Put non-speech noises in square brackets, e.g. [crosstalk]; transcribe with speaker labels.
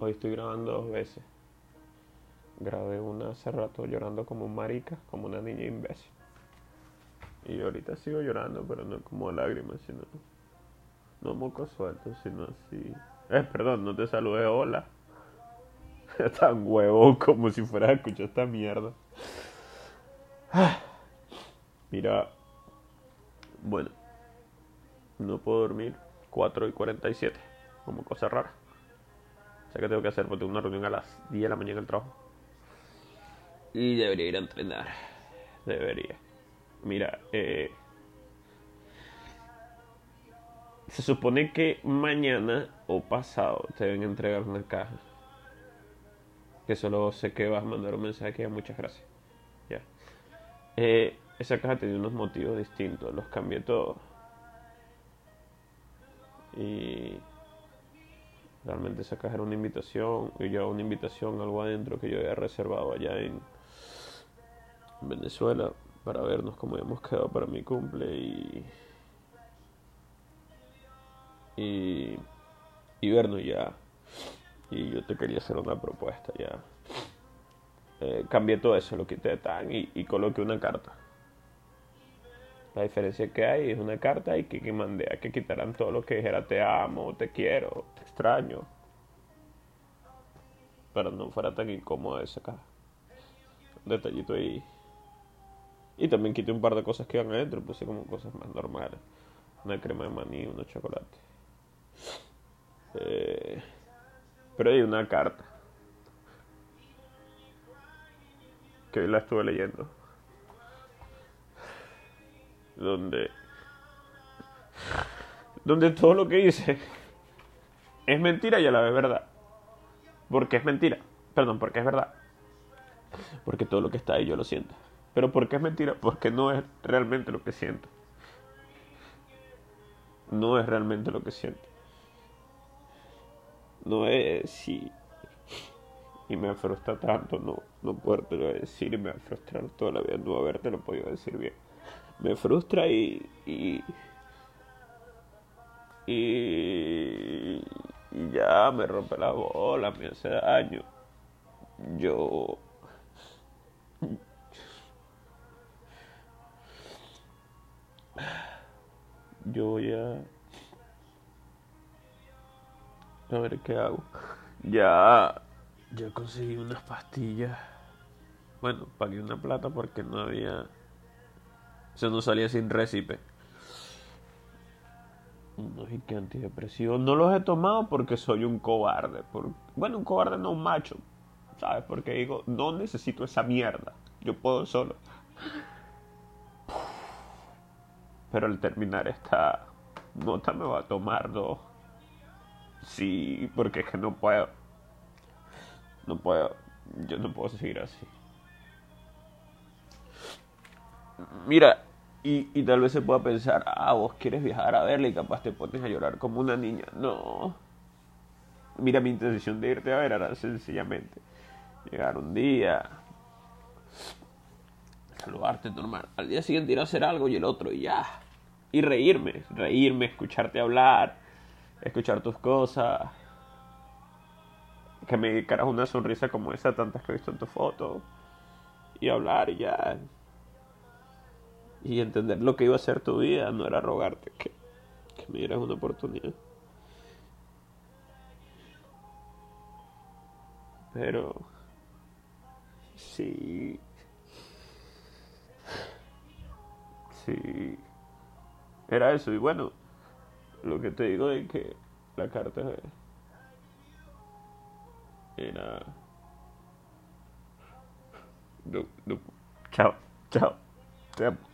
Speaker 1: Hoy estoy grabando dos veces. Grabé una hace rato llorando como un marica, como una niña imbécil. Y ahorita sigo llorando, pero no como lágrimas, sino. No moco suelto, sino así. Eh, perdón, no te saludé, hola. [laughs] Tan huevo como si fuera a escuchar esta mierda. [sighs] Mira. Bueno. No puedo dormir. 4 y 47. Como cosa rara. Sé que tengo que hacer porque tengo una reunión a las 10 de la mañana en el trabajo. Y debería ir a entrenar. Debería. Mira, eh, se supone que mañana o pasado te deben entregar una caja. Que solo sé que vas a mandar un mensaje que muchas gracias. Ya. Eh, esa caja tenía unos motivos distintos. Los cambié todos. Y realmente esa caja era una invitación. Y yo una invitación, algo adentro que yo había reservado allá en Venezuela para vernos como habíamos quedado para mi cumple y y, vernos ya y yo te quería hacer una propuesta ya eh, cambié todo eso lo quité tan y, coloqué una carta la diferencia que hay es una carta y que, mandé a que quitaran todo lo que dijera te amo, te quiero, extraño pero no fuera tan incómoda esa caja un detallito ahí y también quité un par de cosas que iban adentro, puse como cosas más normales. Una crema de maní, unos chocolates. Eh, pero hay una carta. Que hoy la estuve leyendo. Donde. Donde todo lo que dice es mentira y a la vez verdad. Porque es mentira. Perdón, porque es verdad. Porque todo lo que está ahí yo lo siento. Pero ¿por qué es mentira? Porque no es realmente lo que siento. No es realmente lo que siento. No es si... Y me frustra tanto no, no podértelo decir y me va toda la vida no habértelo podido decir bien. Me frustra y... y y, y ya me rompe la bola, me hace daño. Yo yo voy a a ver qué hago. Ya. Ya conseguí unas pastillas. Bueno pagué una plata porque no había se no salía sin récipe no sé qué antidepresivo no los he tomado porque soy un cobarde bueno un cobarde no un macho sabes porque digo no necesito esa mierda yo puedo solo pero al terminar esta nota me va a tomar dos. Sí, porque es que no puedo. No puedo. Yo no puedo seguir así. Mira, y, y tal vez se pueda pensar, ah, vos quieres viajar a verla y capaz te pones a llorar como una niña. No. Mira, mi intención de irte a ver era sencillamente llegar un día, saludarte normal. Al día siguiente ir a hacer algo y el otro y ya. Y reírme, reírme, escucharte hablar, escuchar tus cosas. Que me dedicaras una sonrisa como esa tantas que he visto en tu foto. Y hablar y ya. Y entender lo que iba a ser tu vida, no era rogarte que, que me dieras una oportunidad. Pero... Sí. Sí. Era eso. Y bueno, lo que te digo es que la carta era... No, no. Chao, chao. Te.